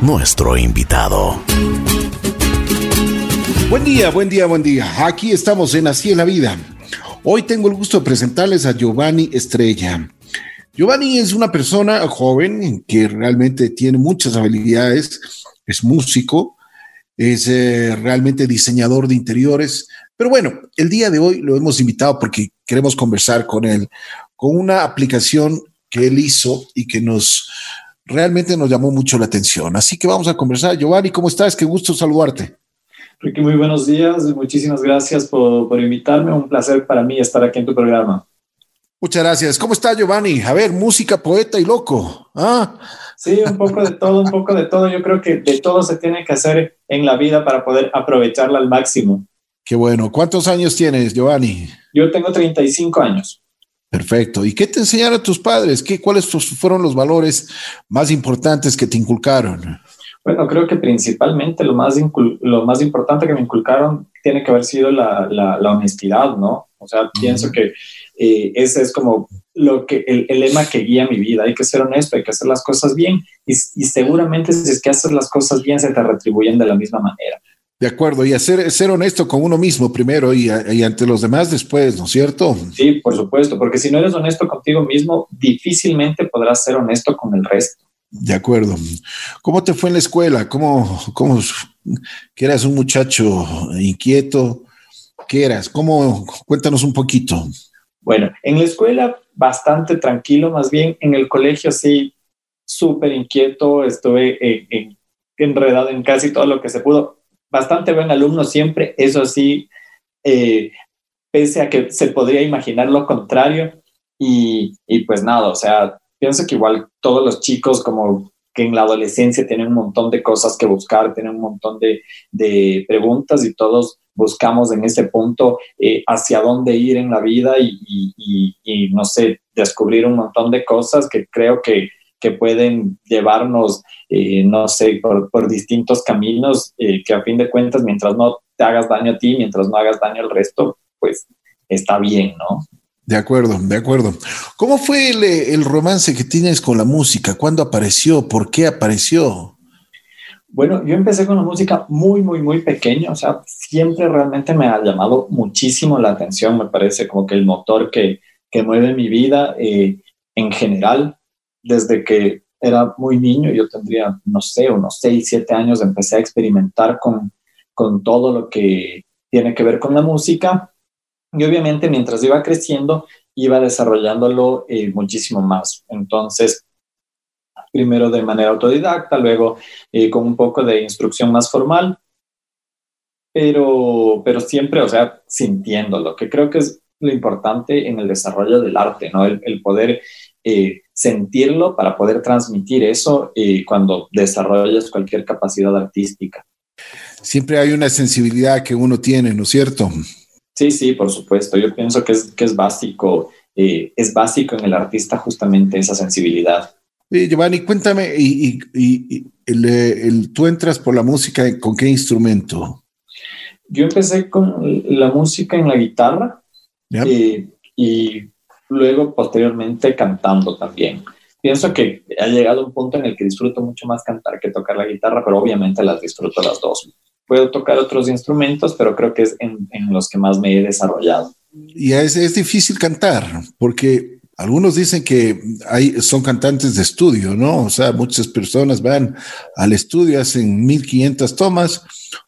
nuestro invitado. Buen día, buen día, buen día. Aquí estamos en Así en la Vida. Hoy tengo el gusto de presentarles a Giovanni Estrella. Giovanni es una persona joven que realmente tiene muchas habilidades, es músico, es eh, realmente diseñador de interiores, pero bueno, el día de hoy lo hemos invitado porque queremos conversar con él, con una aplicación que él hizo y que nos realmente nos llamó mucho la atención. Así que vamos a conversar. Giovanni, ¿cómo estás? Qué gusto saludarte. Ricky, muy buenos días. Muchísimas gracias por, por invitarme. Un placer para mí estar aquí en tu programa. Muchas gracias. ¿Cómo está Giovanni? A ver, música, poeta y loco. ¿Ah? Sí, un poco de todo, un poco de todo. Yo creo que de todo se tiene que hacer en la vida para poder aprovecharla al máximo. Qué bueno. ¿Cuántos años tienes, Giovanni? Yo tengo 35 años. Perfecto. ¿Y qué te enseñaron tus padres? ¿Qué, ¿Cuáles fueron los valores más importantes que te inculcaron? Bueno, creo que principalmente lo más, lo más importante que me inculcaron tiene que haber sido la, la, honestidad, ¿no? O sea, pienso que eh, ese es como lo que, el, el, lema que guía mi vida. Hay que ser honesto, hay que hacer las cosas bien y, y seguramente si es que haces las cosas bien se te retribuyen de la misma manera. De acuerdo, y hacer, ser honesto con uno mismo primero y, y, ante los demás después, ¿no es cierto? Sí, por supuesto, porque si no eres honesto contigo mismo, difícilmente podrás ser honesto con el resto. De acuerdo. ¿Cómo te fue en la escuela? ¿Cómo, cómo que eras un muchacho inquieto? ¿Qué eras? ¿Cómo? Cuéntanos un poquito. Bueno, en la escuela bastante tranquilo, más bien en el colegio sí, súper inquieto, estuve enredado en casi todo lo que se pudo. Bastante buen alumno siempre, eso sí, eh, pese a que se podría imaginar lo contrario. Y, y pues nada, o sea, pienso que igual todos los chicos como que en la adolescencia tienen un montón de cosas que buscar, tienen un montón de, de preguntas y todos buscamos en ese punto eh, hacia dónde ir en la vida y, y, y, no sé, descubrir un montón de cosas que creo que, que pueden llevarnos, eh, no sé, por, por distintos caminos, eh, que a fin de cuentas, mientras no te hagas daño a ti, mientras no hagas daño al resto, pues está bien, ¿no? De acuerdo, de acuerdo. ¿Cómo fue el, romance que tienes con la música? ¿Cuándo apareció? ¿Por qué apareció? Bueno, yo empecé con la música muy, muy, muy pequeño, o sea, siempre realmente me ha llamado muchísimo la atención, me parece como que el motor que, que mueve mi vida eh, en general, desde que era muy niño, yo tendría, no sé, unos 6, 7 años, empecé a experimentar con, con todo lo que tiene que ver con la música y obviamente mientras iba creciendo, iba desarrollándolo eh, muchísimo más. Entonces, primero de manera autodidacta, luego eh, con un poco de instrucción más formal, pero, pero siempre, o sea, sintiéndolo, que creo que es lo importante en el desarrollo del arte, ¿no? El, poder eh, sentirlo para poder transmitir eso cuando desarrollas cualquier capacidad artística. Siempre hay una sensibilidad que uno tiene, ¿no es cierto? Sí, sí, por supuesto. Yo pienso que es, que es básico, eh, es básico en el artista justamente esa sensibilidad. Giovanni, cuéntame, y, el, tú entras por la música, ¿con qué instrumento? Yo empecé con la música en la guitarra eh, y luego posteriormente cantando también. Pienso que ha llegado un punto en el que disfruto mucho más cantar que tocar la guitarra, pero obviamente las disfruto las dos puedo tocar otros instrumentos, pero creo que es en, los que más me he desarrollado. Y es, es difícil cantar, porque algunos dicen que hay, son cantantes de estudio, ¿no? O sea, muchas personas van al estudio, hacen 1500 tomas,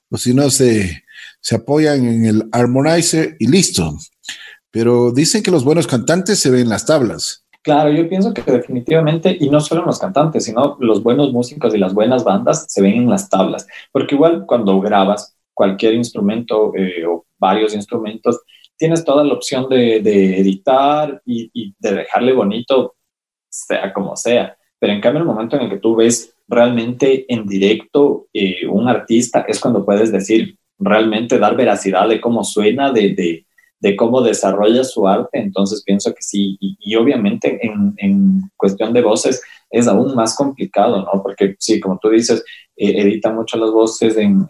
o si no, se, se apoyan en el harmonizer y listo. Pero dicen que los buenos cantantes se ven en las tablas. Claro, yo pienso que definitivamente, y no solo los cantantes, sino los buenos músicos y las buenas bandas se ven en las tablas, porque igual cuando grabas cualquier instrumento eh, o varios instrumentos, tienes toda la opción de, editar y, de dejarle bonito, sea como sea. Pero en cambio, el momento en el que tú ves realmente en directo eh, un artista, es cuando puedes decir, realmente dar veracidad de cómo suena, de, de de cómo desarrolla su arte, entonces pienso que sí, y, obviamente en, cuestión de voces es aún más complicado, ¿no? Porque sí, como tú dices, eh, edita mucho las voces en,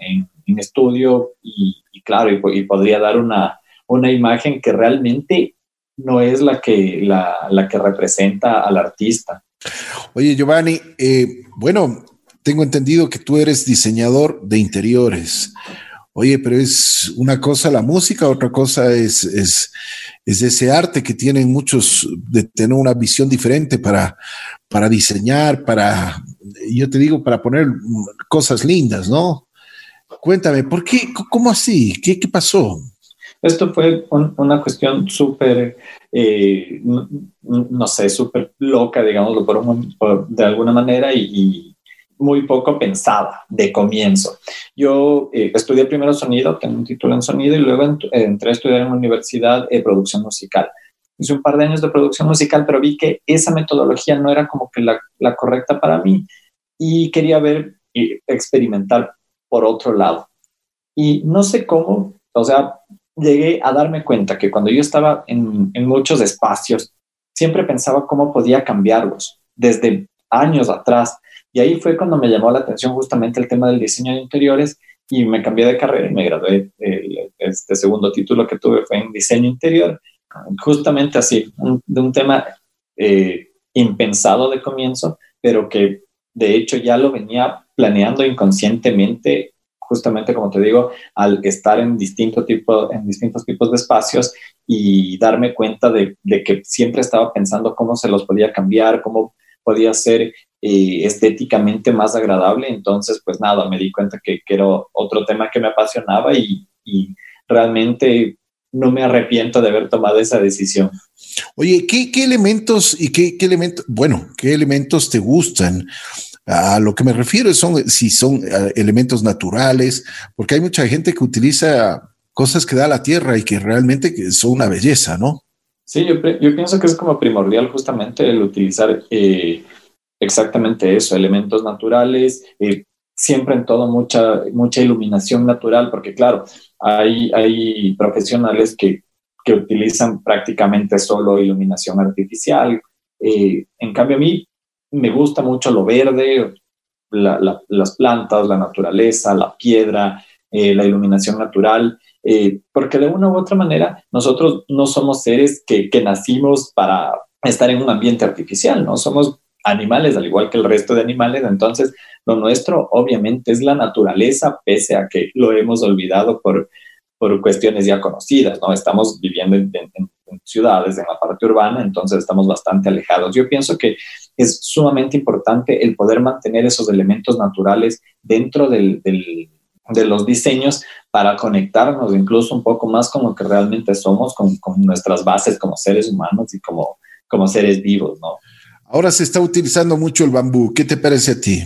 estudio y, claro, y, podría dar una, una imagen que realmente no es la que, la, la que representa al artista. Oye, Giovanni, eh, bueno, tengo entendido que tú eres diseñador de interiores. Oye, pero es una cosa la música, otra cosa es, es, es ese arte que tienen muchos de tener una visión diferente para, para diseñar, para, yo te digo, para poner cosas lindas, ¿no? Cuéntame, ¿por qué? ¿Cómo así? ¿Qué, qué pasó? Esto fue una cuestión súper, eh, no, sé, súper loca, digámoslo por, de alguna manera, y muy poco pensada de comienzo. Yo eh, estudié primero sonido, tengo un título en sonido y luego entré a estudiar en la universidad de producción musical. Hice un par de años de producción musical, pero vi que esa metodología no era como que la, la correcta para mí y quería ver y experimentar por otro lado. Y no sé cómo, o sea, llegué a darme cuenta que cuando yo estaba en, en muchos espacios, siempre pensaba cómo podía cambiarlos desde años atrás y ahí fue cuando me llamó la atención justamente el tema del diseño de interiores y me cambié de carrera y me gradué. este segundo título que tuve fue en diseño interior, justamente así, de un tema eh, impensado de comienzo, pero que de hecho ya lo venía planeando inconscientemente, justamente como te digo, al estar en, distinto tipo, en distintos tipos de espacios y darme cuenta de, de que siempre estaba pensando cómo se los podía cambiar, cómo podía ser eh, estéticamente más agradable. Entonces, pues nada, me di cuenta que, que era otro tema que me apasionaba y, y, realmente no me arrepiento de haber tomado esa decisión. Oye, ¿qué, qué elementos y qué, qué elementos, bueno, qué elementos te gustan? A lo que me refiero son si son elementos naturales, porque hay mucha gente que utiliza cosas que da la tierra y que realmente son una belleza, ¿no? Sí, yo, yo pienso que es como primordial justamente el utilizar eh, exactamente eso, elementos naturales, eh, siempre en todo mucha, mucha iluminación natural, porque claro, hay, hay profesionales que, que utilizan prácticamente solo iluminación artificial. Eh, en cambio, a mí me gusta mucho lo verde, las plantas, la naturaleza, la piedra, la iluminación natural, porque de una u otra manera nosotros no somos seres que, que nacimos para estar en un ambiente artificial, ¿no? Somos animales, al igual que el resto de animales. Entonces, lo nuestro obviamente es la naturaleza, pese a que lo hemos olvidado por, por cuestiones ya conocidas, ¿no? Estamos viviendo en, ciudades, en la parte urbana, entonces estamos bastante alejados. Yo pienso que es sumamente importante el poder mantener esos elementos naturales dentro del, del, de los diseños para conectarnos incluso un poco más con lo que realmente somos, con, con nuestras bases como seres humanos y como, como seres vivos, ¿no? Ahora se está utilizando mucho el bambú. ¿Qué te parece a ti?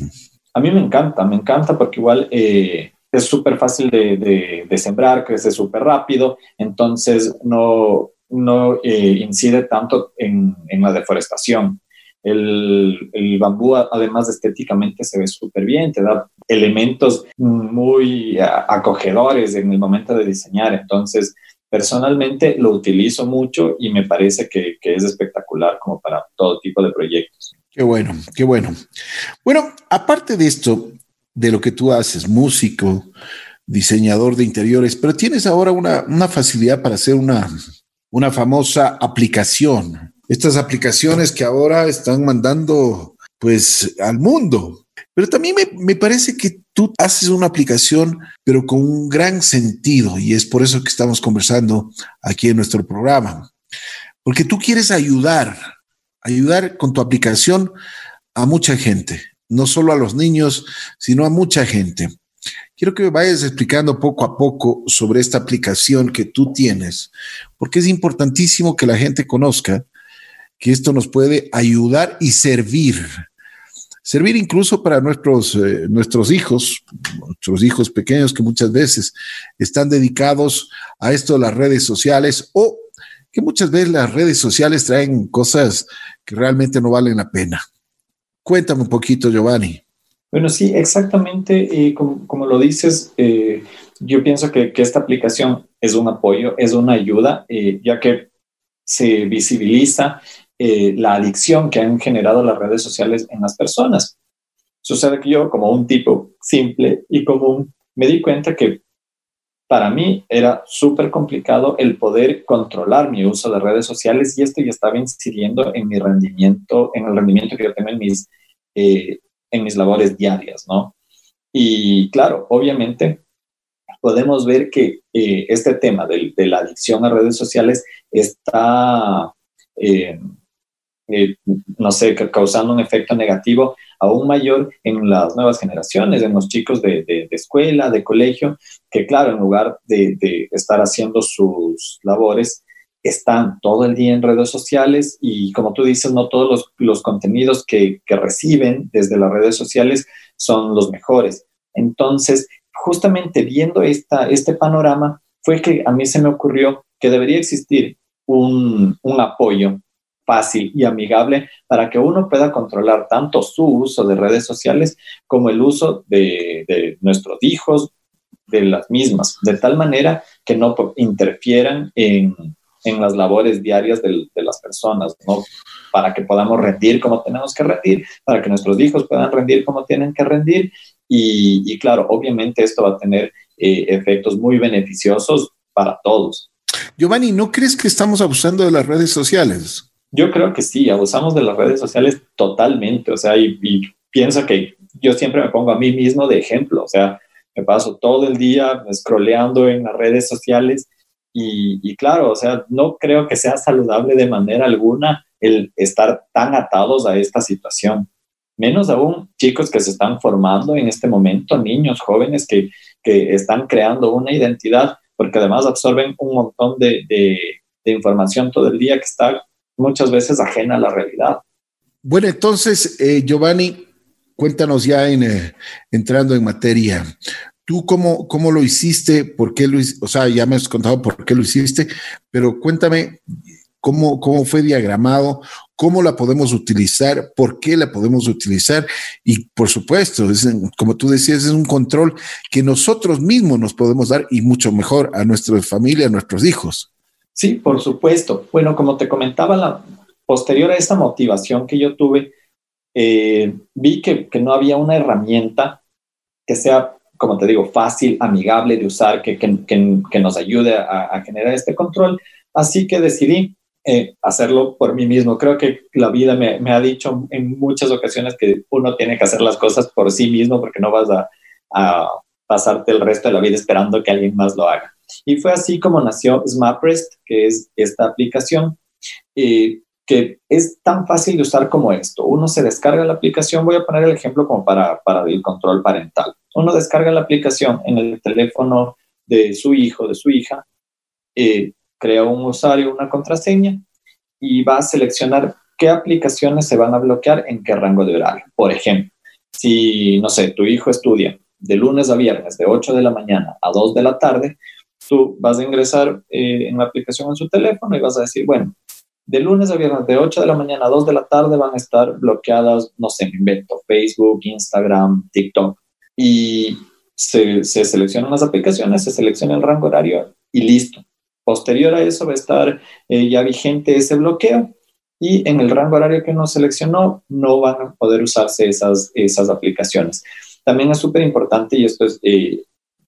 A mí me encanta, me encanta porque igual eh, es súper fácil de, sembrar, crece súper rápido, entonces no, no eh, incide tanto en, la deforestación. El, el, bambú, además estéticamente, se ve súper bien, te da elementos muy acogedores en el momento de diseñar. Entonces, Personalmente lo utilizo mucho y me parece que, es espectacular como para todo tipo de proyectos. Qué bueno, qué bueno. Bueno, aparte de esto, de lo que tú haces, músico, diseñador de interiores, pero tienes ahora una, una facilidad para hacer una, una famosa aplicación. Estas aplicaciones que ahora están mandando pues al mundo. Pero también me, parece que tú haces una aplicación, pero con un gran sentido, y es por eso que estamos conversando aquí en nuestro programa. Porque tú quieres ayudar, ayudar con tu aplicación a mucha gente, no solo a los niños, sino a mucha gente. Quiero que me vayas explicando poco a poco sobre esta aplicación que tú tienes, porque es importantísimo que la gente conozca que esto nos puede ayudar y servir servir incluso para nuestros, eh, nuestros hijos, nuestros hijos pequeños que muchas veces están dedicados a esto de las redes sociales o que muchas veces las redes sociales traen cosas que realmente no valen la pena. Cuéntame un poquito, Giovanni. Bueno, sí, exactamente eh, como, lo dices, eh, yo pienso que, que, esta aplicación es un apoyo, es una ayuda, ya que se visibiliza eh, la adicción que han generado las redes sociales en las personas. Sucede que yo, como un tipo simple y común, me di cuenta que para mí era súper complicado el poder controlar mi uso de redes sociales y esto ya estaba incidiendo en mi rendimiento, en el rendimiento que yo tengo en mis, eh, en mis labores diarias, ¿no? Y claro, obviamente podemos ver que eh, este tema de, la adicción a redes sociales está, eh, no sé, causando un efecto negativo aún mayor en las nuevas generaciones, en los chicos de, escuela, de colegio, que claro, en lugar de, estar haciendo sus labores, están todo el día en redes sociales y como tú dices, no todos los, contenidos que, reciben desde las redes sociales son los mejores. Entonces, justamente viendo esta, este panorama, fue que a mí se me ocurrió que debería existir un, un apoyo fácil y amigable para que uno pueda controlar tanto su uso de redes sociales como el uso de, nuestros hijos, de las mismas, de tal manera que no interfieran en, las labores diarias de, las personas, ¿no? Para que podamos rendir como tenemos que rendir, para que nuestros hijos puedan rendir como tienen que rendir. Y, claro, obviamente esto va a tener eh, efectos muy beneficiosos para todos. Giovanni, ¿no crees que estamos abusando de las redes sociales? Yo creo que sí, abusamos de las redes sociales totalmente, o sea, y, pienso que yo siempre me pongo a mí mismo de ejemplo, o sea, me paso todo el día scrolleando en las redes sociales y, y, claro, o sea, no creo que sea saludable de manera alguna el estar tan atados a esta situación. Menos aún chicos que se están formando en este momento, niños, jóvenes que, que están creando una identidad, porque además absorben un montón de, de, de información todo el día que está muchas veces ajena a la realidad. Bueno, entonces, eh, Giovanni, cuéntanos ya en, eh, entrando en materia. ¿Tú cómo, cómo lo hiciste? ¿Por qué lo? O sea, ya me has contado por qué lo hiciste, pero cuéntame cómo, cómo fue diagramado, cómo la podemos utilizar, por qué la podemos utilizar y por supuesto, es, como tú decías, es un control que nosotros mismos nos podemos dar y mucho mejor a nuestra familia, a nuestros hijos. Sí, por supuesto. Bueno, como te comentaba, la, posterior a esta motivación que yo tuve, eh, vi que, no había una herramienta que sea, como te digo, fácil, amigable de usar, que, nos ayude a, generar este control. Así que decidí eh, hacerlo por mí mismo. Creo que la vida me, ha dicho en muchas ocasiones que uno tiene que hacer las cosas por sí mismo porque no vas a, a pasarte el resto de la vida esperando que alguien más lo haga. Y fue así como nació SmartRest, que es esta aplicación, eh, que es tan fácil de usar como esto. Uno se descarga la aplicación, voy a poner el ejemplo como para, para el control parental. Uno descarga la aplicación en el teléfono de su hijo, de su hija, eh, crea un usuario, una contraseña y va a seleccionar qué aplicaciones se van a bloquear en qué rango de horario. Por ejemplo, si, no sé, tu hijo estudia de lunes a viernes de 8 de la mañana a 2 de la tarde, tú vas a ingresar eh, en la aplicación en su teléfono y vas a decir, bueno, de lunes a viernes de 8 de la mañana a 2 de la tarde van a estar bloqueadas, no sé, me invento, Facebook, Instagram, TikTok. Y se, seleccionan las aplicaciones, se selecciona el rango horario y listo. Posterior a eso va a estar eh, ya vigente ese bloqueo y en el rango horario que uno seleccionó no van a poder usarse esas, esas aplicaciones. También es súper importante y esto es, eh,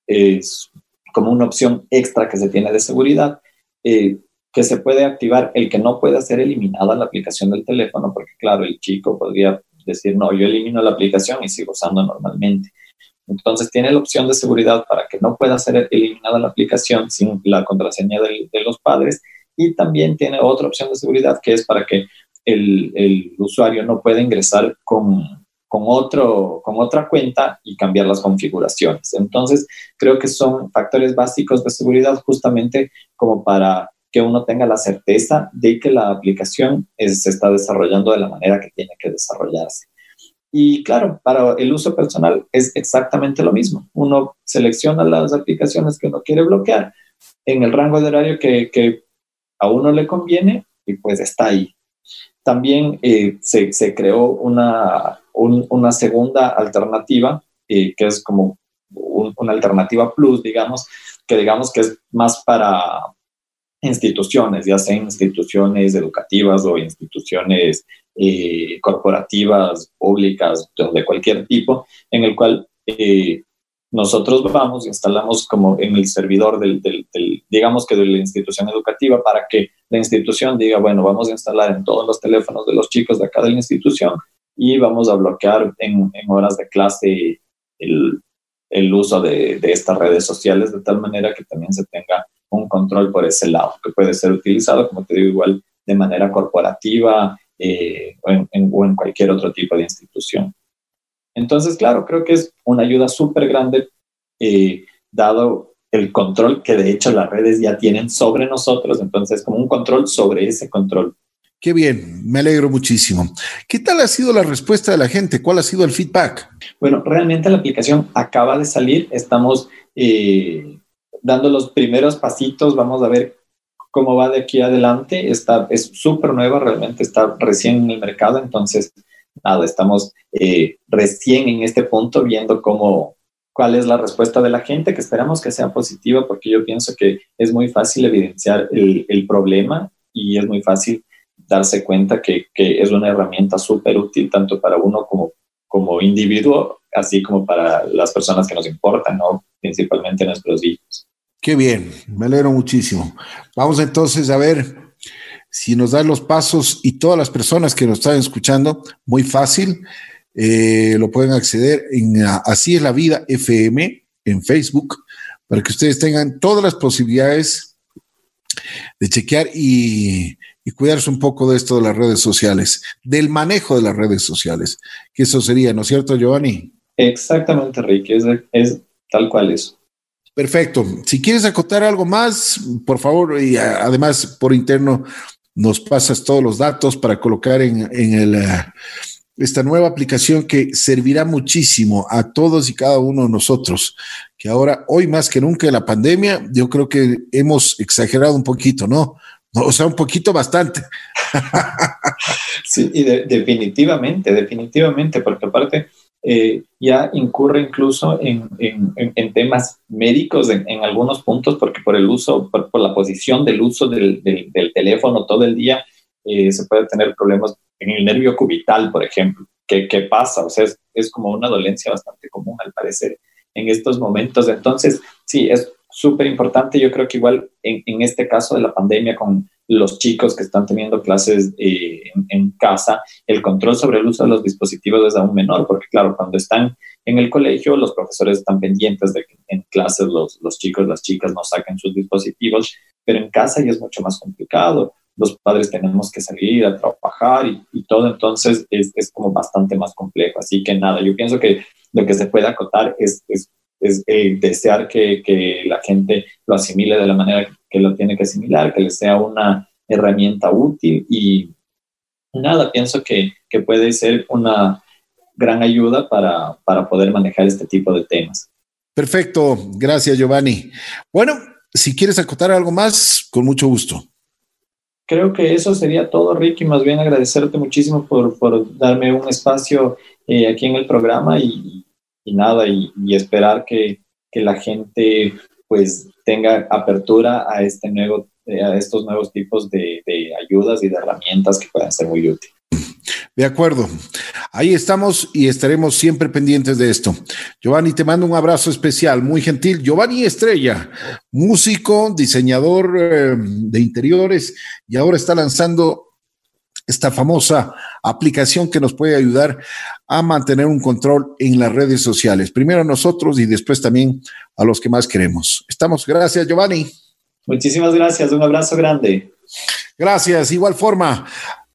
es como una opción extra que se tiene de seguridad, eh, que se puede activar el que no pueda ser eliminada la aplicación del teléfono, porque claro, el chico podría decir, no, yo elimino la aplicación y sigo usando normalmente. Entonces tiene la opción de seguridad para que no pueda ser eliminada la aplicación sin la contraseña de, los padres y también tiene otra opción de seguridad que es para que el usuario no pueda ingresar con con, otro, con otra cuenta y cambiar las configuraciones. Entonces, creo que son factores básicos de seguridad justamente como para que uno tenga la certeza de que la aplicación se está desarrollando de la manera que tiene que desarrollarse. Y claro, para el uso personal es exactamente lo mismo. Uno selecciona las aplicaciones que uno quiere bloquear en el rango de horario que, que a uno le conviene y pues está ahí. También eh, se, se, creó una, una segunda alternativa, eh, que es como una alternativa plus, digamos, que digamos que es más para instituciones, ya sean instituciones educativas o instituciones eh, corporativas, públicas, de cualquier tipo, en el cual nosotros vamos, instalamos como en el servidor del, del, digamos que de la institución educativa para que la institución diga, bueno, vamos a instalar en todos los teléfonos de los chicos de acá de la institución y vamos a bloquear en, horas de clase el, uso de, estas redes sociales de tal manera que también se tenga un control por ese lado, que puede ser utilizado, como te digo, igual de manera corporativa eh, o, en, o en cualquier otro tipo de institución. Entonces, claro, creo que es una ayuda súper grande, eh, dado el control que de hecho las redes ya tienen sobre nosotros, entonces como un control sobre ese control. Qué bien, me alegro muchísimo. ¿Qué tal ha sido la respuesta de la gente? ¿Cuál ha sido el feedback? Bueno, realmente la aplicación acaba de salir, estamos eh, dando los primeros pasitos, vamos a ver cómo va de aquí adelante. Está, es súper nueva, realmente está recién en el mercado, entonces nada, estamos eh, recién en este punto viendo cómo, cuál es la respuesta de la gente, que esperamos que sea positiva, porque yo pienso que es muy fácil evidenciar el, el problema y es muy fácil darse cuenta que, que es una herramienta súper útil tanto para uno como, como individuo, así como para las personas que nos importan, ¿no? principalmente nuestros hijos. Qué bien, me alegro muchísimo. Vamos entonces a ver si nos dan los pasos y todas las personas que nos están escuchando, muy fácil, eh, lo pueden acceder en Así es la vida FM en Facebook para que ustedes tengan todas las posibilidades de chequear y, y, cuidarse un poco de esto de las redes sociales, del manejo de las redes sociales, que eso sería, ¿no es cierto, Giovanni? Exactamente, Rick, es, es tal cual eso. Perfecto. Si quieres acotar algo más, por favor, y además por interno nos pasas todos los datos para colocar en, en el, uh, esta nueva aplicación que servirá muchísimo a todos y cada uno de nosotros, que ahora, hoy más que nunca en la pandemia, yo creo que hemos exagerado un poquito, ¿no? O sea, un poquito bastante. sí, y de, definitivamente, definitivamente, porque aparte eh, ya incurre incluso en, en, en temas médicos en, en, algunos puntos, porque por el uso, por, por la posición del uso del, del, del, teléfono todo el día, eh, se puede tener problemas en el nervio cubital, por ejemplo. ¿Qué, qué pasa? O sea, es, es, como una dolencia bastante común al parecer en estos momentos. Entonces, sí, es súper importante. Yo creo que igual en, en este caso de la pandemia con los chicos que están teniendo clases eh, en, casa, el control sobre el uso de los dispositivos es aún menor, porque claro, cuando están en el colegio, los profesores están pendientes de que en clases los, los chicos, las chicas no saquen sus dispositivos, pero en casa ya es mucho más complicado. Los padres tenemos que salir a trabajar y, y todo, entonces es, es, como bastante más complejo. Así que nada, yo pienso que lo que se puede acotar es es eh, desear que, que, la gente lo asimile de la manera que lo tiene que asimilar, que le sea una herramienta útil y nada, pienso que, que puede ser una gran ayuda para, para poder manejar este tipo de temas. Perfecto, gracias Giovanni. Bueno, si quieres acotar algo más, con mucho gusto. Creo que eso sería todo, Ricky. Más bien agradecerte muchísimo por, por darme un espacio eh, aquí en el programa y, y nada, y, esperar que, que, la gente pues tenga apertura a, este nuevo, a estos nuevos tipos de, de ayudas y de herramientas que puedan ser muy útiles. De acuerdo. Ahí estamos y estaremos siempre pendientes de esto. Giovanni, te mando un abrazo especial, muy gentil. Giovanni Estrella, músico, diseñador eh, de interiores y ahora está lanzando esta famosa aplicación que nos puede ayudar a mantener un control en las redes sociales. Primero a nosotros y después también a los que más queremos. Estamos. Gracias, Giovanni. Muchísimas gracias. Un abrazo grande. Gracias. Igual forma.